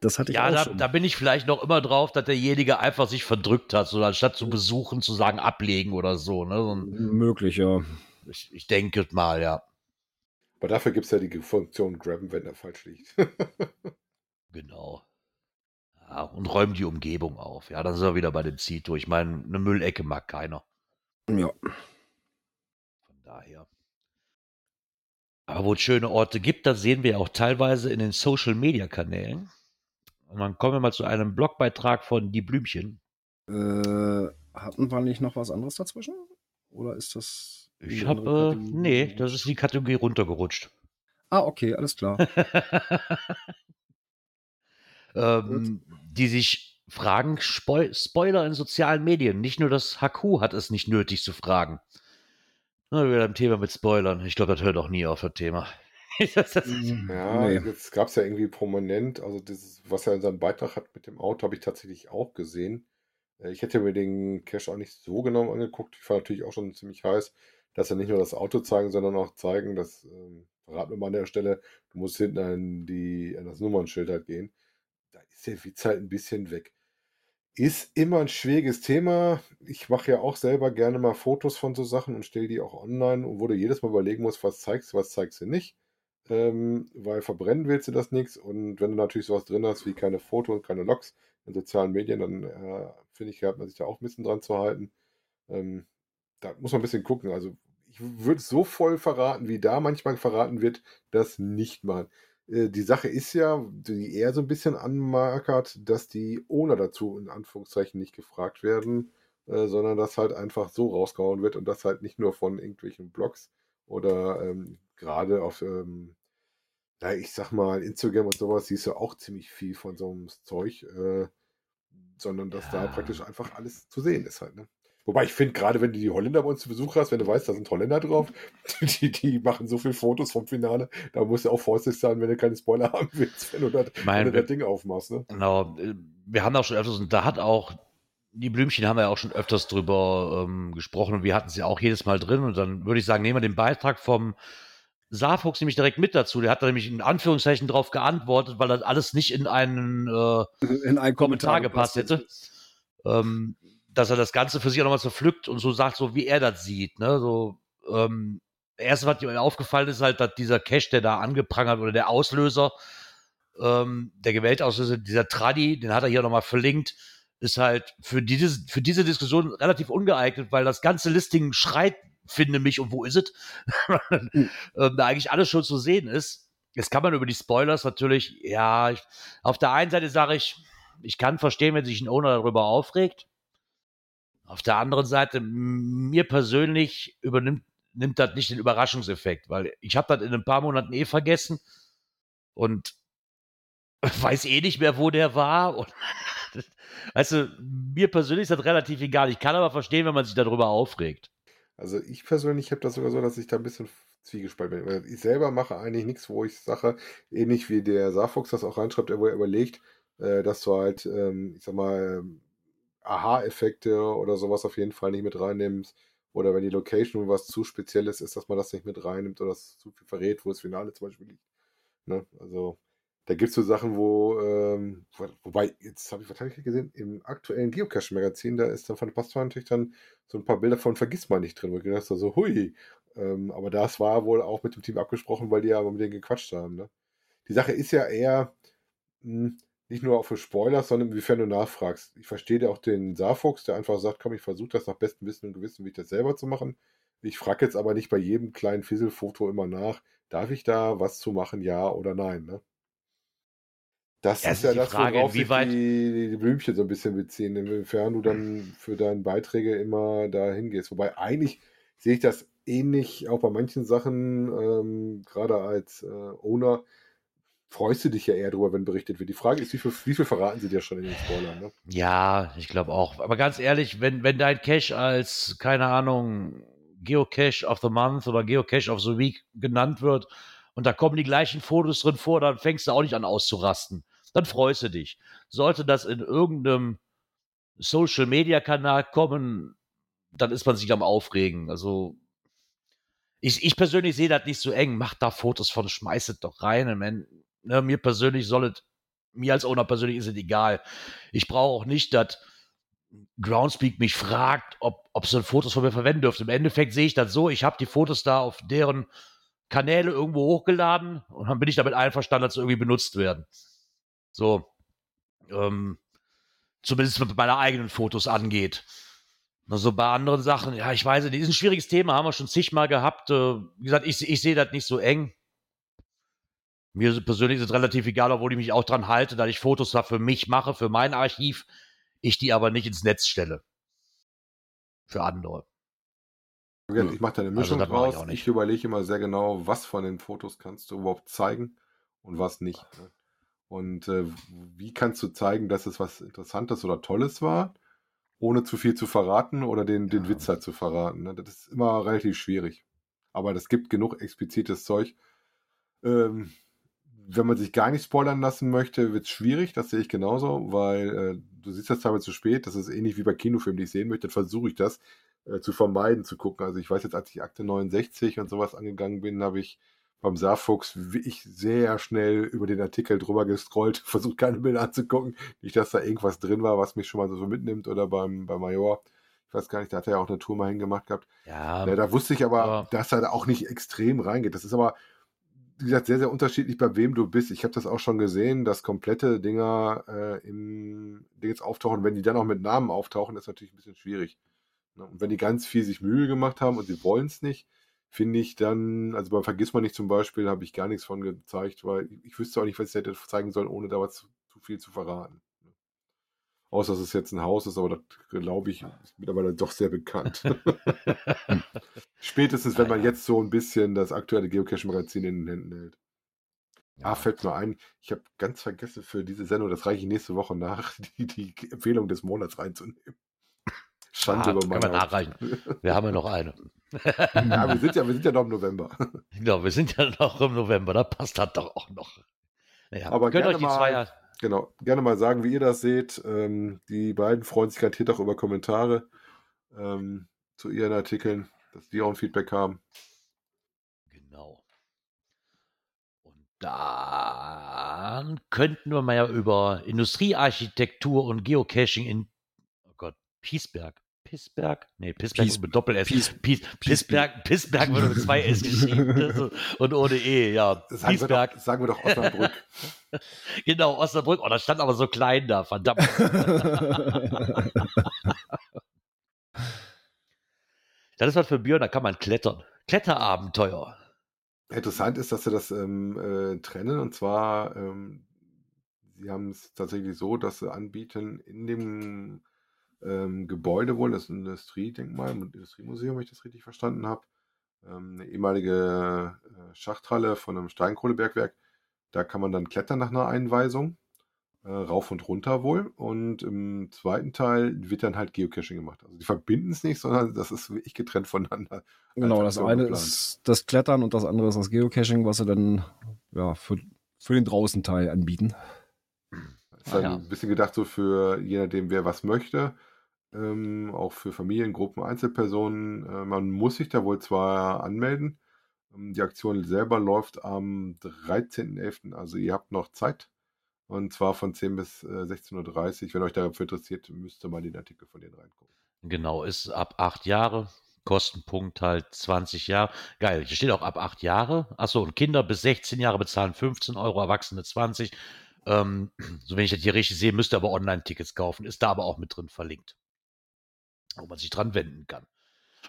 Das hatte ich Ja, auch da, schon. da bin ich vielleicht noch immer drauf, dass derjenige einfach sich verdrückt hat, so anstatt zu besuchen, zu sagen, ablegen oder so. Ne? So ein- Möglich, ja. Ich, ich denke mal, ja. aber dafür gibt es ja die Funktion Grabben, wenn er falsch liegt. Genau. Ja, und räumen die Umgebung auf. Ja, dann sind wir wieder bei dem Zito. Ich meine, eine Müllecke mag keiner. Ja. Von daher. Aber wo es schöne Orte gibt, das sehen wir auch teilweise in den Social Media Kanälen. Und dann kommen wir mal zu einem Blogbeitrag von Die Blümchen. Äh, hatten wir nicht noch was anderes dazwischen? Oder ist das. Ich habe, äh, nee, das ist die Kategorie runtergerutscht. Ah, okay, alles klar. ähm, die sich fragen, Spoi Spoiler in sozialen Medien. Nicht nur das HQ hat es nicht nötig zu fragen. Na, wieder ein Thema mit Spoilern. Ich glaube, das hört auch nie auf, das Thema. Das- das- Ja, Nee. jetzt gab es ja irgendwie prominent, also dieses, was er in seinem Beitrag hat mit dem Auto, habe ich tatsächlich auch gesehen. Äh, Ich hätte mir den Cache auch nicht so genau angeguckt. Ich war natürlich auch schon ziemlich heiß, dass er nicht nur das Auto zeigen, sondern auch zeigen, dass, ähm, verraten wir mal an der Stelle, du musst hinten an, die, an das Nummernschild halt gehen. Da ist der Witz halt ein bisschen weg. Ist immer ein schwieriges Thema. Ich mache ja auch selber gerne mal Fotos von so Sachen und stelle die auch online und wo du jedes Mal überlegen musst, was zeigst du, was zeigst du nicht ähm, weil verbrennen willst du das nichts und wenn du natürlich sowas drin hast wie keine Foto und keine Logs in sozialen Medien, dann äh, finde ich, hat man sich da auch ein bisschen dran zu halten. Ähm, da muss man ein bisschen gucken. Also ich würde so voll verraten, wie da manchmal verraten wird, das nicht machen. Äh, die Sache ist ja, die eher so ein bisschen anmarkert, dass die Owner dazu in Anführungszeichen nicht gefragt werden, äh, sondern dass halt einfach so rausgehauen wird und das halt nicht nur von irgendwelchen Blogs oder ähm, gerade auf ähm, na, ich sag mal, Instagram und sowas siehst du auch ziemlich viel von so einem Zeug, äh, sondern dass da Ja. praktisch einfach alles zu sehen ist halt. Ne? Wobei ich finde, gerade wenn du die Holländer bei uns zu Besuch hast, wenn du weißt, da sind Holländer drauf, die, die machen so viele Fotos vom Finale, da musst du auch vorsichtig sein, wenn du keine Spoiler haben willst, wenn du das, Ich meine, wenn du das Ding aufmachst. Ne? Genau, äh, wir haben auch schon öfters, und da hat auch, die Blümchen haben wir ja auch schon öfters drüber ähm, gesprochen und wir hatten sie auch jedes Mal drin und dann würde ich sagen, nehmen wir den Beitrag vom Saarfuchs nämlich direkt mit dazu. Der hat da nämlich in Anführungszeichen drauf geantwortet, weil das alles nicht in einen äh, In einen Kommentar gepasst hätte. Ähm, dass er das Ganze für sich auch nochmal zerpflückt und so sagt, so wie er das sieht. Ne? So, ähm, erst was mir aufgefallen ist, halt, dass dieser Cash, der da angeprangert oder der Auslöser, ähm, der gewählte Auslöser, dieser Tradi, den hat er hier nochmal verlinkt, ist halt für diese, für diese Diskussion relativ ungeeignet, weil das ganze Listing schreit, finde mich, und wo ist es? ähm, da eigentlich alles schon zu sehen ist. Jetzt kann man über die Spoilers natürlich, ja, ich, auf der einen Seite sage ich, ich kann verstehen, wenn sich ein Owner darüber aufregt. Auf der anderen Seite, mir persönlich übernimmt nimmt das nicht den Überraschungseffekt, weil ich habe das in ein paar Monaten eh vergessen und weiß eh nicht mehr, wo der war. Und weißt mir persönlich ist das relativ egal. Ich kann aber verstehen, wenn man sich darüber aufregt. Also ich persönlich habe das sogar so, dass ich da ein bisschen zwiegespalten bin. Ich selber mache eigentlich nichts, wo ich sage, ähnlich wie der Saarfuchs das auch reinschreibt, wo er überlegt, äh, dass du halt, ähm, ich sag mal, Aha-Effekte oder sowas auf jeden Fall nicht mit reinnimmst. Oder wenn die Location was zu spezielles ist, dass man das nicht mit reinnimmt oder es zu viel verrät, wo das Finale zum Beispiel liegt. Ne? Also da gibt es so Sachen, wo, ähm, wo wobei, jetzt habe ich wahrscheinlich gesehen, im aktuellen Geocache-Magazin, da ist dann von Pastor natürlich dann so ein paar Bilder von Vergiss mal nicht drin, wo ich gedacht habe, so, hui. Ähm, aber das war wohl auch mit dem Team abgesprochen, weil die ja mit denen gequatscht haben. Ne? Die Sache ist ja eher mh, nicht nur auch für Spoilers, sondern inwiefern du nachfragst. Ich verstehe auch den Saarfuchs, der einfach sagt, komm, ich versuche das nach bestem Wissen und Gewissen, wie ich das selber zu machen. Ich frage jetzt aber nicht bei jedem kleinen Fisselfoto immer nach, darf ich da was zu machen, ja oder nein. Ne? Das Ja, ist ja das, Frage, worauf sich die, die Blümchen so ein bisschen beziehen, inwiefern du dann für deine Beiträge immer da hingehst. Wobei eigentlich sehe ich das ähnlich auch bei manchen Sachen, ähm, gerade als äh, Owner, freust du dich ja eher drüber, wenn berichtet wird. Die Frage ist, wie viel, wie viel verraten sie dir schon in den Spoilern? Ne? Ja, ich glaube auch. Aber ganz ehrlich, wenn, wenn dein Cache als, keine Ahnung, Geocache of the Month oder Geocache of the Week genannt wird und da kommen die gleichen Fotos drin vor, dann fängst du auch nicht an auszurasten. Dann freust du dich. Sollte das in irgendeinem Social Media Kanal kommen, dann ist man sich am Aufregen. Also, ich, ich persönlich sehe das nicht so eng. Macht da Fotos von, schmeißt es doch rein. Mein, ne, mir persönlich soll es, mir als Owner persönlich ist es egal. Ich brauche auch nicht, dass Groundspeak mich fragt, ob, ob sie Fotos von mir verwenden dürfen. Im Endeffekt sehe ich das so, ich habe die Fotos da auf deren Kanäle irgendwo hochgeladen und dann bin ich damit einverstanden, dass sie irgendwie benutzt werden. So. Ähm, zumindest was meine eigenen Fotos angeht. Also bei anderen Sachen, ja, ich weiß nicht, ist ein schwieriges Thema, haben wir schon zigmal gehabt. Äh, wie gesagt, ich, ich sehe das nicht so eng. Mir persönlich ist es relativ egal, obwohl ich mich auch dran halte, dass ich Fotos da für mich mache, für mein Archiv, ich die aber nicht ins Netz stelle. Für andere. Ich mache da eine Also, Mischung ich draus. Ich, nicht. überlege immer sehr genau, was von den Fotos kannst du überhaupt zeigen und was nicht. Ne? Und äh, wie kannst du zeigen, dass es was Interessantes oder Tolles war, ohne zu viel zu verraten oder den, den Ja. Witz halt zu verraten. Ne? Das ist immer relativ schwierig. Aber es gibt genug explizites Zeug. Ähm, wenn man sich gar nicht spoilern lassen möchte, wird es schwierig, das sehe ich genauso, weil äh, du siehst das teilweise zu spät, das ist ähnlich wie bei Kinofilmen, die ich sehen möchte, dann versuche ich das äh, zu vermeiden, zu gucken. Also ich weiß jetzt, als ich Akte 69 und sowas angegangen bin, habe ich beim Saarfuchs wie ich sehr schnell über den Artikel drüber gescrollt, versucht keine Bilder anzugucken, nicht, dass da irgendwas drin war, was mich schon mal so mitnimmt oder beim, beim Major. Ich weiß gar nicht, da hat er ja auch eine Tour mal hingemacht gehabt. Ja, Ja, da wusste ich aber, aber- dass er da auch nicht extrem reingeht. Das ist aber, wie gesagt, sehr, sehr unterschiedlich, bei wem du bist. Ich habe das auch schon gesehen, dass komplette Dinger äh, im Ding jetzt auftauchen. Wenn die dann auch mit Namen auftauchen, ist natürlich ein bisschen schwierig. Ne? Und wenn die ganz viel sich Mühe gemacht haben und sie wollen es nicht, finde ich dann, also beim Vergiss mal nicht zum Beispiel, habe ich gar nichts von gezeigt, weil ich, wüsste auch nicht, was ich hätte zeigen sollen, ohne da was zu viel zu verraten. Außer dass es jetzt ein Haus ist, aber das glaube ich, ist mittlerweile doch sehr bekannt. Spätestens, wenn man jetzt so ein bisschen das aktuelle Geocaching-Magazin in den Händen hält. Ah, fällt mir ein, ich habe ganz vergessen für diese Sendung, das reiche ich nächste Woche nach, die, die Empfehlung des Monats reinzunehmen. Schande Ah, über meine Haut. nachreichen. Wir haben ja noch eine. Ja, wir sind ja, wir sind ja noch im November. Genau, wir sind ja noch im November, da passt das doch auch noch. Naja, Aber gerne euch die Zweier. Genau, gerne mal sagen, wie ihr das seht. Ähm, die beiden freuen sich garantiert auch über Kommentare ähm, zu ihren Artikeln, dass die auch ein Feedback haben. Genau. Und dann könnten wir mal ja über Industriearchitektur und Geocaching in, oh Gott, Piesberg. Pissberg? Nee, Pissberg Pies- mit Doppel-S. Pies- Pies, Pissberg, Pissberg wird mit zwei S geschrieben und ohne E, ja. Sagen wir, doch, sagen wir doch Osnabrück. genau, Osnabrück. Oh, das stand aber so klein da, verdammt. Das ist was für Björn, da kann man klettern. Kletterabenteuer. Interessant ist, dass sie das ähm, äh, trennen und zwar, ähm, sie haben es tatsächlich so, dass sie anbieten in dem ähm, Gebäude wohl, das Industriedenkmal, Industriemuseum, wenn ich das richtig verstanden habe, ähm, eine ehemalige äh, Schachthalle von einem Steinkohlebergwerk. Da kann man dann klettern nach einer Einweisung, äh, rauf und runter wohl. Und im zweiten Teil wird dann halt Geocaching gemacht. Also die verbinden es nicht, sondern das ist wirklich getrennt voneinander. Genau, das eine geplant. ist das Klettern und das andere ist das Geocaching, was sie dann ja, für, für den Draußenteil anbieten. Ist Ah, ja. ein bisschen gedacht so für je nachdem, wer was möchte. Ähm, auch für Familien, Gruppen, Einzelpersonen. Äh, man muss sich da wohl zwar anmelden. Ähm, die Aktion selber läuft am 13.11. Also ihr habt noch Zeit. Und zwar von 10 bis äh, 16.30 Uhr. Wenn euch dafür interessiert, müsst ihr mal den Artikel von denen reingucken. Genau, ist ab acht Jahre. Kostenpunkt halt 20 Jahre. Geil, hier steht auch ab acht Jahre. Achso, und Kinder bis 16 Jahre bezahlen 15 Euro, Erwachsene 20. Ähm, so wenn ich das hier richtig sehe, müsst ihr aber Online-Tickets kaufen. Ist da aber auch mit drin verlinkt. Wo man sich dran wenden kann.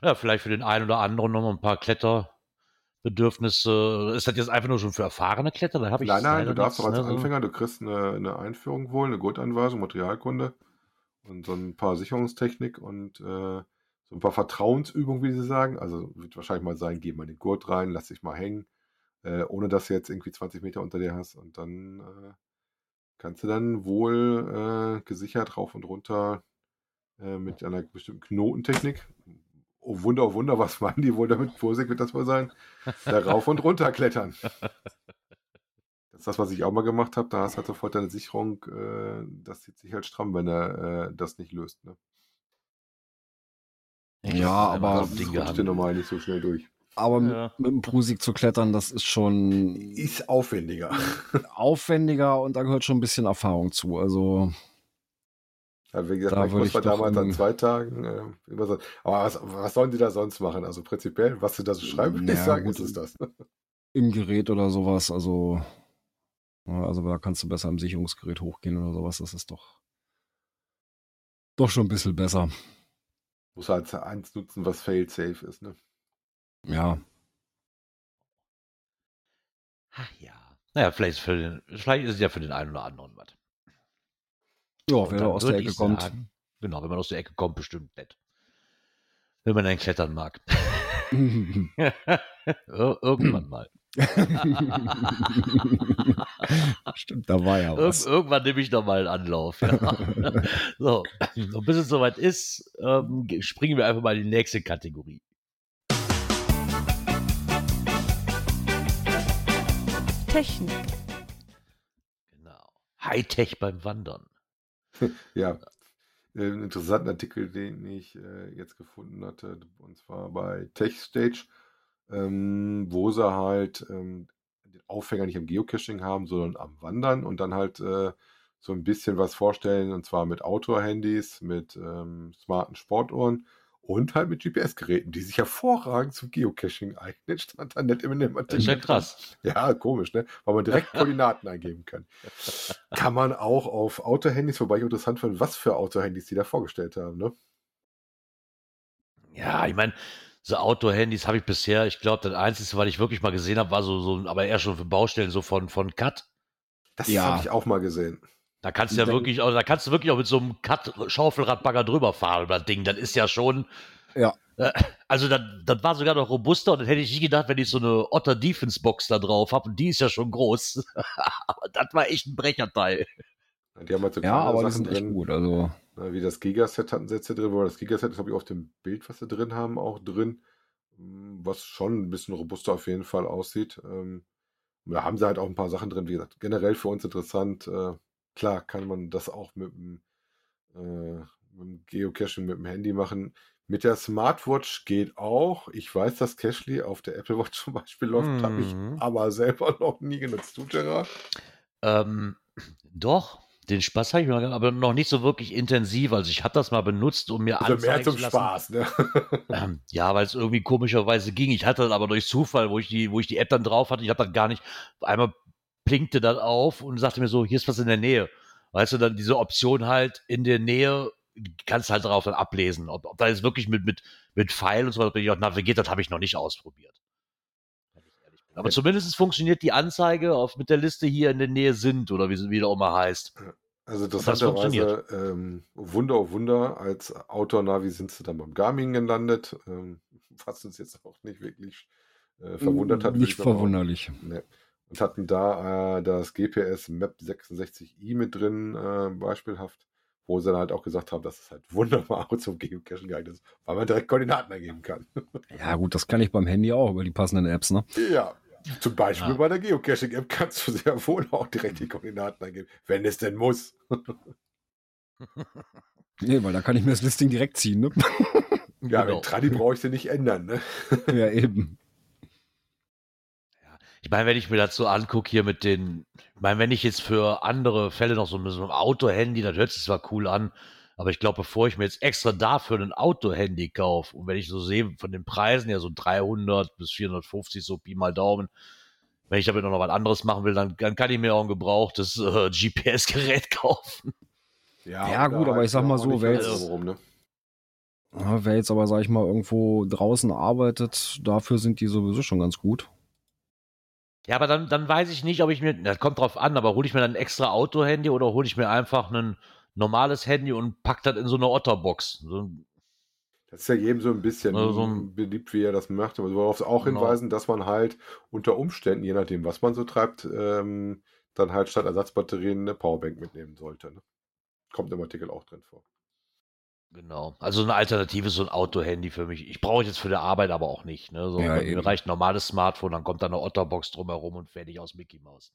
Ja, vielleicht für den einen oder anderen noch mal ein paar Kletterbedürfnisse. Ist das jetzt einfach nur schon für erfahrene Kletterer? Da habe ich Nein, nein, du darfst nichts, als ne. Anfänger, du kriegst eine, eine Einführung wohl, eine Gurtanweisung, Materialkunde und so ein paar Sicherungstechnik und äh, so ein paar Vertrauensübungen, wie sie sagen. Also wird wahrscheinlich mal sein, geh mal den Gurt rein, lass dich mal hängen, äh, ohne dass du jetzt irgendwie 20 Meter unter dir hast und dann äh, kannst du dann wohl äh, gesichert rauf und runter äh, mit einer bestimmten Knotentechnik. Oh Wunder, oh Wunder, was meinen die wohl damit? Vorsicht wird das wohl sein. Da rauf und runter klettern. Das ist das, was ich auch mal gemacht habe. Da hast du halt sofort deine Sicherung, äh, das zieht sich halt stramm, wenn er äh, das nicht löst. Ne? Ja, einmal aber Das rutscht dir normal nicht so schnell durch. Aber mit- Ja. mit dem Prusik zu klettern, das ist schon Ist aufwendiger. aufwendiger und da gehört schon ein bisschen Erfahrung zu. Also Ja, wie gesagt, Da muss doch damals an zwei Tagen. Äh, immer so, aber was, was sollen die da sonst machen? Also prinzipiell, was sie da so schreiben, würde ich sagen, gut. ist es das. im Gerät oder sowas, also ja, also da kannst du besser im Sicherungsgerät hochgehen oder sowas. Das ist doch doch schon ein bisschen besser. Muss halt eins nutzen, was fail-safe ist. Ne? Ja, Ach ja. Naja, vielleicht, ist für den, vielleicht ist es ja für den einen oder anderen was. Ja dann da aus der Ecke ich kommt. sagen, Genau, wenn man aus der Ecke kommt, bestimmt nett. Wenn man dann klettern mag. Ir irgendwann mal. Stimmt, da war ja was. irgendwann nehme ich noch mal einen Anlauf. Ja. so, und bis es soweit ist, ähm, ge- springen wir einfach mal in die nächste Kategorie. Technik. Genau. Hightech beim Wandern. Ja, einen interessanten Artikel, den ich äh, jetzt gefunden hatte, und zwar bei TechStage, ähm, wo sie halt ähm, den Aufhänger nicht am Geocaching haben, sondern am Wandern und dann halt äh, so ein bisschen was vorstellen, und zwar mit Outdoor-Handys, mit ähm, smarten Sportuhren und halt mit GPS-Geräten, die sich hervorragend zum Geocaching eignen, stand da nicht im Das ist ja Artikel. krass. Ja, komisch, ne? Weil man direkt Koordinaten eingeben kann. Kann man auch auf Autohandys, wobei ich interessant fand, was für Autohandys die da vorgestellt haben, ne? Ja, ich meine, so Outdoor-Handys habe ich bisher, ich glaube, das Einzige, was ich wirklich mal gesehen habe, war so, so, aber eher schon für Baustellen, so von, von Cut. Das Ja. habe ich auch mal gesehen. Da kannst du ja wirklich, auch, da kannst du wirklich auch mit so einem Cut-Schaufelradbagger drüber fahren über das Ding. Das ist ja schon, Äh, also das, das war sogar noch robuster und das hätte ich nicht gedacht, wenn ich so eine Otter Defense Box da drauf habe und die ist ja schon groß. aber das war echt ein Brecherteil. Die haben halt so Ja, aber die Sachen sind echt drin, gut. Also, wie das Gigaset hatten sie jetzt hier drin, wo das Gigaset ist, glaube ich, auf dem Bild, was sie drin haben, auch drin, Mm, was schon ein bisschen robuster auf jeden Fall aussieht. Ähm, da haben sie halt auch ein paar Sachen drin, wie gesagt, generell für uns interessant. Äh, klar kann man das auch mit dem, äh, mit dem Geocaching mit dem Handy machen. Mit der Smartwatch geht auch. Ich weiß, dass Cashly auf der Apple Watch zum Beispiel läuft, habe ich Mhm. aber selber noch nie genutzt. Du, Gerard? Ähm, doch, den Spaß habe ich mal gehabt, aber noch nicht so wirklich intensiv. Also ich habe das mal benutzt, um mir Also mehr anzeigen zum zu lassen. Spaß, ne? Ähm, ja, weil es irgendwie komischerweise ging. Ich hatte das aber durch Zufall, wo ich die, wo ich die App dann drauf hatte, ich habe das gar nicht, einmal blinkte das auf und sagte mir so, hier ist was in der Nähe. Weißt du, dann diese Option halt in der Nähe, kannst halt darauf dann ablesen. Ob, ob da jetzt wirklich mit, mit, mit Pfeil und so weiter auch navigiert, das habe ich noch nicht ausprobiert. Aber zumindest funktioniert die Anzeige auf, mit der Liste hier in der Nähe sind oder wie sie wieder auch mal heißt. Also das interessanterweise, ähm, Wunder oh Wunder, als Outdoor-Navi sind sie dann beim Garmin gelandet, ähm, was uns jetzt auch nicht wirklich äh, verwundert hat. Nicht ich aber auch- verwunderlich. Ne. Und hatten da äh, das GPS Map 66i mit drin, äh, beispielhaft, wo sie dann halt auch gesagt haben, dass es halt wunderbar auch zum Geocachen geeignet ist, weil man direkt Koordinaten eingeben kann. Ja, gut, das kann ich beim Handy auch über die passenden Apps, ne? ja, zum Beispiel Ja. bei der Geocaching-App kannst du sehr wohl auch direkt die Koordinaten eingeben, wenn es denn muss. Nee, weil da kann ich mir das Listing direkt ziehen, ne? Ja, Genau. mit Tradi brauche ich sie nicht ändern, ne? ja, eben. Ich meine, wenn ich mir das so angucke hier mit den, ich meine, wenn ich jetzt für andere Fälle noch so, mit so ein Auto-Handy, das hört sich zwar cool an, aber ich glaube, bevor ich mir jetzt extra dafür ein Auto-Handy kaufe und wenn ich so sehe, von den Preisen ja so 300 bis 450, so Pi mal Daumen, wenn ich damit noch was anderes machen will, dann, dann kann ich mir auch ein gebrauchtes äh, GPS-Gerät kaufen. Ja, und gut, aber ich sag ja mal so, wer jetzt- drumherum, ne? Ja, wer jetzt aber, sag ich mal, irgendwo draußen arbeitet, dafür sind die sowieso schon ganz gut. Ja, aber dann, dann weiß ich nicht, ob ich mir, das kommt drauf an, aber hole ich mir dann ein extra Auto-Handy oder hole ich mir einfach ein normales Handy und pack das in so eine Otterbox. So, Das ist ja jedem so ein bisschen Also so ein- beliebt, wie er das möchte. Aber worauf sie auch Genau. hinweisen, dass man halt unter Umständen, je nachdem, was man so treibt, ähm, dann halt statt Ersatzbatterien eine Powerbank mitnehmen sollte. Ne? Kommt im Artikel auch drin vor. Genau. Also eine Alternative ist so ein Auto-Handy für mich. Ich brauche jetzt für die Arbeit aber auch nicht. Ne? So, Ja, mir reicht ein normales Smartphone, dann kommt da eine Otterbox drumherum und fertig aus Mickey Mouse.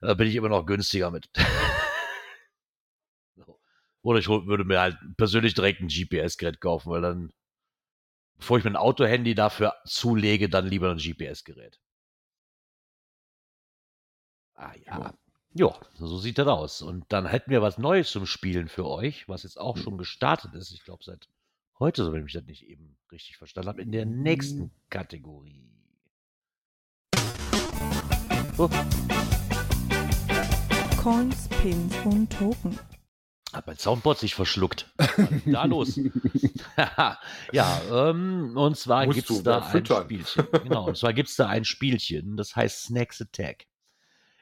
Da bin ich immer noch günstiger mit. so. Oder ich würde mir halt persönlich direkt ein GPS-Gerät kaufen, weil dann, bevor ich mir ein Auto-Handy dafür zulege, dann lieber ein GPS-Gerät. Ah ja. Ja, so sieht das aus. Und dann hätten wir was Neues zum Spielen für euch, was jetzt auch schon gestartet ist. Ich glaube, seit heute, so wenn ich das nicht eben richtig verstanden habe, in der nächsten Kategorie. Oh, Coins, Pins und Token. hat mein Soundboard sich verschluckt. Da los? ja, ähm, und zwar gibt es da ein. Spielchen. Genau, und zwar gibt es da ein Spielchen, das heißt Snacks Attack.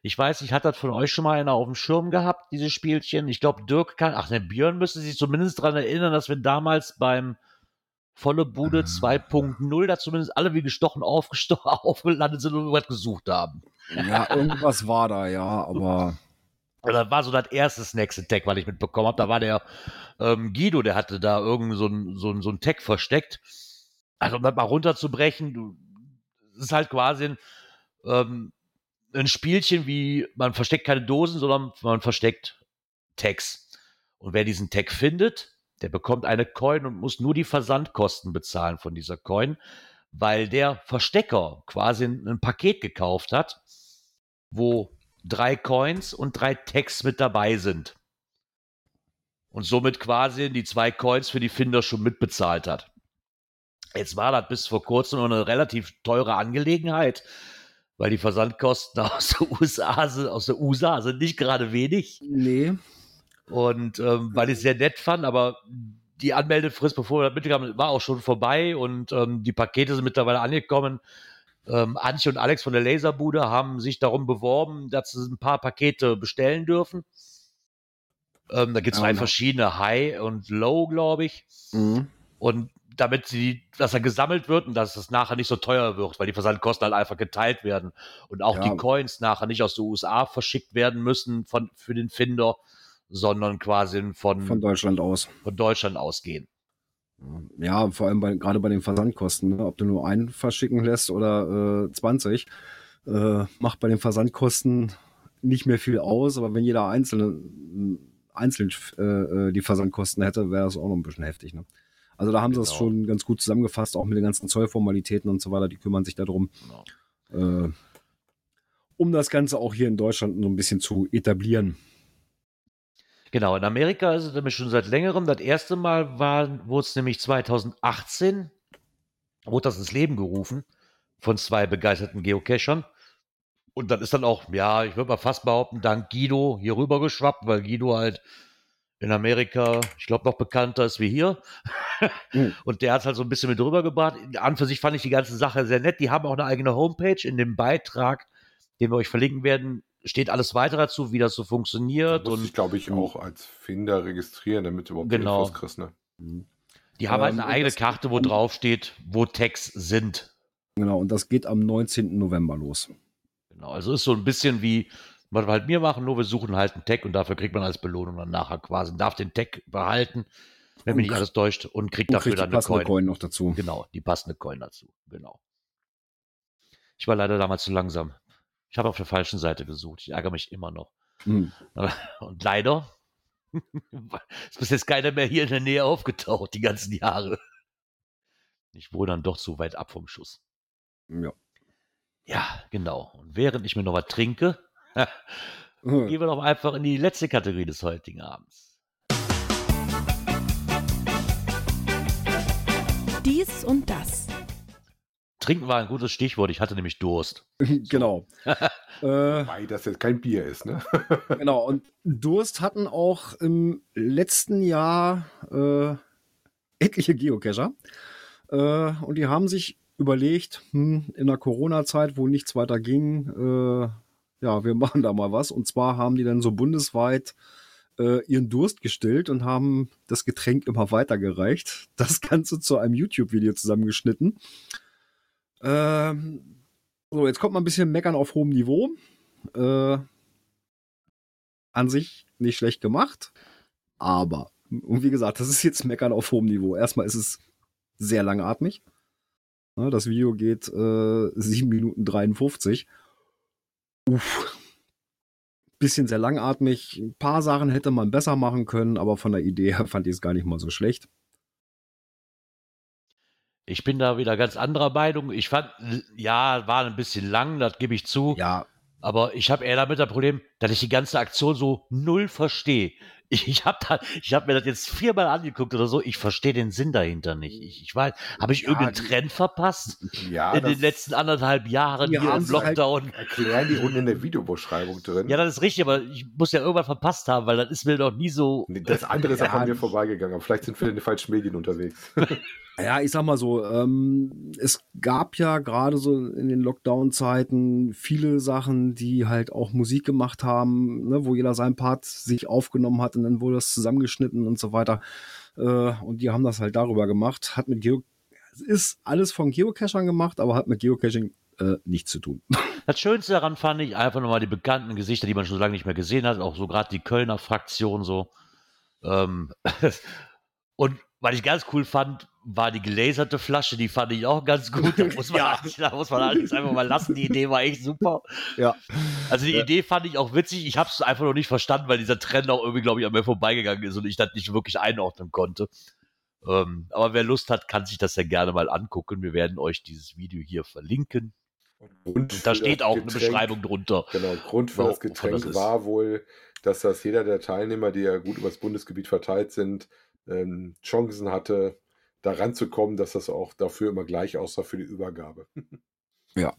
Ich weiß, ich hatte das von euch schon mal einer auf dem Schirm gehabt, dieses Spielchen. Ich glaube, Dirk kann, ach ne, Björn müsste sich zumindest daran erinnern, dass wir damals beim Volle Bude 2.0 da zumindest alle wie gestochen aufgesto- aufgelandet sind und irgendwas gesucht haben. Ja, irgendwas war da, ja, aber Und das war so das erste Snacks Attack, was ich mitbekommen habe. Da war der ähm, Guido, der hatte da irgend so ein, so ein, so ein Tag versteckt. Also um das mal runterzubrechen, du, ist halt quasi ein, ähm, ein Spielchen wie, man versteckt keine Dosen, sondern man versteckt Tags. Und wer diesen Tag findet, der bekommt eine Coin und muss nur die Versandkosten bezahlen von dieser Coin, weil der Verstecker quasi ein, Paket gekauft hat, wo drei Coins und drei Tags mit dabei sind. Und somit quasi die zwei Coins für die Finder schon mitbezahlt hat. Jetzt war das bis vor kurzem noch eine relativ teure Angelegenheit, weil die Versandkosten aus der USA sind, aus der USA sind nicht gerade wenig. nee. Und ähm, weil ich es sehr nett fand, aber die Anmeldefrist, bevor wir das mitgekommen war auch schon vorbei und ähm, die Pakete sind mittlerweile angekommen. Ähm, Antje und Alex von der Laserbude haben sich darum beworben, dass sie ein paar Pakete bestellen dürfen. Ähm, da gibt es Ja, zwei verschiedene High und Low, glaube ich. Mhm. Und damit sie, dass er gesammelt wird und dass es nachher nicht so teuer wird, weil die Versandkosten halt einfach geteilt werden und auch Ja. die Coins nachher nicht aus den USA verschickt werden müssen von, für den Finder, sondern quasi von, Von von, Deutschland aus. Deutschland ausgehen. Ja, vor allem bei, gerade bei den Versandkosten. Ne? Ob du nur einen verschicken lässt oder äh, 20, äh, macht bei den Versandkosten nicht mehr viel aus. Aber wenn jeder Einzelne einzeln äh, äh, die Versandkosten hätte, wäre das auch noch ein bisschen heftig. Ne? Also da haben sie es Genau. schon ganz gut zusammengefasst, auch mit den ganzen Zollformalitäten und so weiter. Die kümmern sich darum, Genau. äh, um das Ganze auch hier in Deutschland so ein bisschen zu etablieren. Genau, in Amerika ist es nämlich schon seit längerem. Das erste Mal war, wurde es nämlich 2018, wurde das ins Leben gerufen von zwei begeisterten Geocachern. Und dann ist dann auch, ja, ich würde mal fast behaupten, dank Guido hier rüber geschwappt, weil Guido halt in Amerika, ich glaube, noch bekannter ist wie hier. Mhm. Und der hat halt so ein bisschen mit rübergebracht. An für sich fand ich die ganze Sache sehr nett. Die haben auch eine eigene Homepage. In dem Beitrag, den wir euch verlinken werden, steht alles weiter dazu, wie das so funktioniert. Muss und ich, glaube ich, auch als Finder registrieren, damit du überhaupt Genau. Infos kriegst. Ne? Die haben halt Ähm, eine eigene Karte, wo drauf steht, wo Tags sind. Genau, und das geht am 19. November los. Genau, also ist so ein bisschen wie, was wir halt mir machen, nur wir suchen halt einen Tag und dafür kriegt man als Belohnung dann nachher quasi, darf den Tag behalten, wenn mich nicht alles täuscht und kriegt Und dafür kriegt dann eine passende Coin. Coin noch dazu. Genau, die passende Coin dazu. Genau. Ich war leider damals zu langsam. Ich habe auf der falschen Seite gesucht. Ich ärgere mich immer noch. Hm. Und leider ist bis jetzt keiner mehr hier in der Nähe aufgetaucht, die ganzen Jahre. Ich wohne dann doch zu weit ab vom Schuss. Ja. Ja, genau. Und während ich mir noch was trinke, Hm. gehen wir doch einfach in die letzte Kategorie des heutigen Abends. Dies und das. Trinken war ein gutes Stichwort. Ich hatte nämlich Durst. genau. äh, Weil das jetzt kein Bier ist, ne? genau. Und Durst hatten auch im letzten Jahr äh, etliche Geocacher. Äh, und die haben sich überlegt, hm, in der Corona-Zeit, wo nichts weiter ging, äh, ja, wir machen da mal was. Und zwar haben die dann so bundesweit äh, ihren Durst gestillt und haben das Getränk immer weitergereicht. Das Ganze zu einem YouTube-Video zusammengeschnitten. Ähm, so, jetzt kommt mal ein bisschen meckern auf hohem Niveau. Äh, an sich nicht schlecht gemacht, aber, und wie gesagt, das ist jetzt meckern auf hohem Niveau. Erstmal ist es sehr langatmig. Ne, das Video geht äh, 7 Minuten 53. Uff. Bisschen sehr langatmig. Ein paar Sachen hätte man besser machen können, aber von der Idee her fand ich es gar nicht mal so schlecht. Ich bin da wieder ganz anderer Meinung. Ich fand, ja, war ein bisschen lang, das gebe ich zu. Ja, Aber ich habe eher damit das Problem, dass ich die ganze Aktion so null verstehe. Ich, habe da, ich habe mir das jetzt viermal angeguckt oder so. Ich verstehe den Sinn dahinter nicht. Ich, ich weiß, habe ich Ja, irgendeinen Trend verpasst Ja, in den letzten anderthalb Jahren hier im halt- Lockdown? erklären die unten in der Videobeschreibung drin. Ja, das ist richtig, aber ich muss ja irgendwann verpasst haben, weil das ist mir doch nie so. Das andere ist Ja, an mir vorbeigegangen. Aber vielleicht sind wir in den falschen Medien unterwegs. Ja, ich sag mal so, ähm, es gab ja gerade so in den Lockdown-Zeiten viele Sachen, die halt auch Musik gemacht haben, ne, wo jeder seinen Part sich aufgenommen hat und dann wurde das zusammengeschnitten und so weiter. Äh, und die haben das halt darüber gemacht. Hat mit Geo ist alles von Geocachern gemacht, aber hat mit Geocaching äh, nichts zu tun. Das Schönste daran fand ich einfach nochmal die bekannten Gesichter, die man schon lange nicht mehr gesehen hat, auch so gerade die Kölner Fraktion so. Ähm, und was ich ganz cool fand, war die gelaserte Flasche, die fand ich auch ganz gut. Da muss man, Ja. da muss man alles einfach mal lassen. Die Idee war echt super. Ja. Also die Ja. Idee fand ich auch witzig. Ich habe es einfach noch nicht verstanden, weil dieser Trend auch irgendwie, glaube ich, an mir vorbeigegangen ist und ich das nicht wirklich einordnen konnte. Ähm, aber wer Lust hat, kann sich das ja gerne mal angucken. Wir werden euch dieses Video hier verlinken. Und Und da steht auch eine Getränk- Beschreibung drunter. Genau, Grund für das Getränk war wohl, dass das jeder der Teilnehmer, die ja gut übers Bundesgebiet verteilt sind, ähm, Chancen hatte, da ranzukommen, dass das auch dafür immer gleich aussah für die Übergabe. Ja.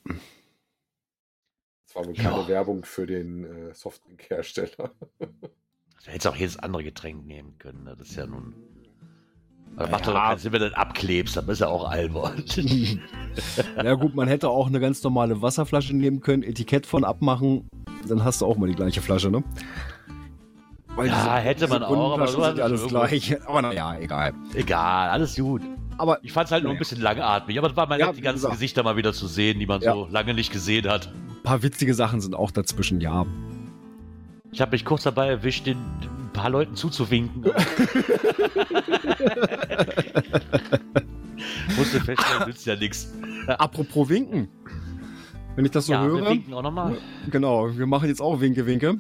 Das war wohl Ja. keine Werbung für den äh, Softdrink-Hersteller. Du hättest auch jedes andere Getränk nehmen können. Ne? Das ist ja nun. Aber das macht Ja. doch keinen Sinn, wenn du das abklebst. Dann ist ja auch albern. ja gut, man hätte auch eine ganz normale Wasserflasche nehmen können, Etikett von abmachen, dann hast du auch mal die gleiche Flasche, ne? Weil Ja, hätte man auch, aber so sind alles irgendwo- gleich. Aber naja, egal. Egal, alles gut. aber Ich fand es halt nur ein bisschen langatmig, aber es war mal Ja, nett, die ganzen. Gesichter mal wieder zu sehen, die man Ja. so lange nicht gesehen hat. ein paar witzige Sachen sind auch dazwischen, ja. Ich habe mich kurz dabei erwischt, den, ein paar Leuten zuzuwinken. Musste feststellen, nützt ja nichts. Apropos Winken. Wenn ich das so Ja, wir höre, winken auch nochmal. genau, wir machen jetzt auch Winke, Winke.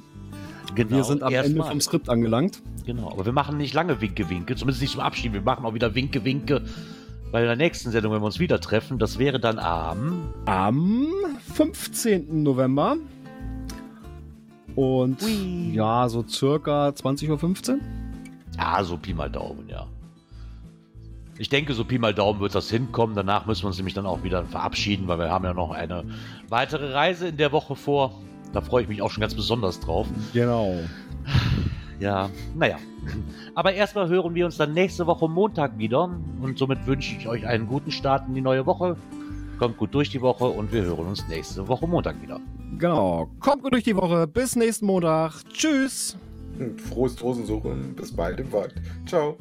Genau, wir sind am Ende erstmal. vom Skript angelangt. Genau, aber wir machen nicht lange Winke, Winke, zumindest nicht zum Abschied. Wir machen auch wieder Winke, Winke bei der nächsten Sendung, wenn wir uns wieder treffen. Das wäre dann am. Am 15. November. Und Hui. ja, so circa 20.15 Uhr. Ja, so Pi mal Daumen, ja. Ich denke, so Pi mal Daumen wird das hinkommen. Danach müssen wir uns nämlich dann auch wieder verabschieden, weil wir haben ja noch eine weitere Reise in der Woche vor. Da freue ich mich auch schon ganz besonders drauf. Genau. Ja, naja. Aber erstmal hören wir uns dann nächste Woche Montag wieder. Und somit wünsche ich euch einen guten Start in die neue Woche. Kommt gut durch die Woche und wir hören uns nächste Woche Montag wieder. Genau. Kommt gut durch die Woche. Bis nächsten Montag. Tschüss. Frohes Dosensuchen. Bis bald im Wald. Ciao.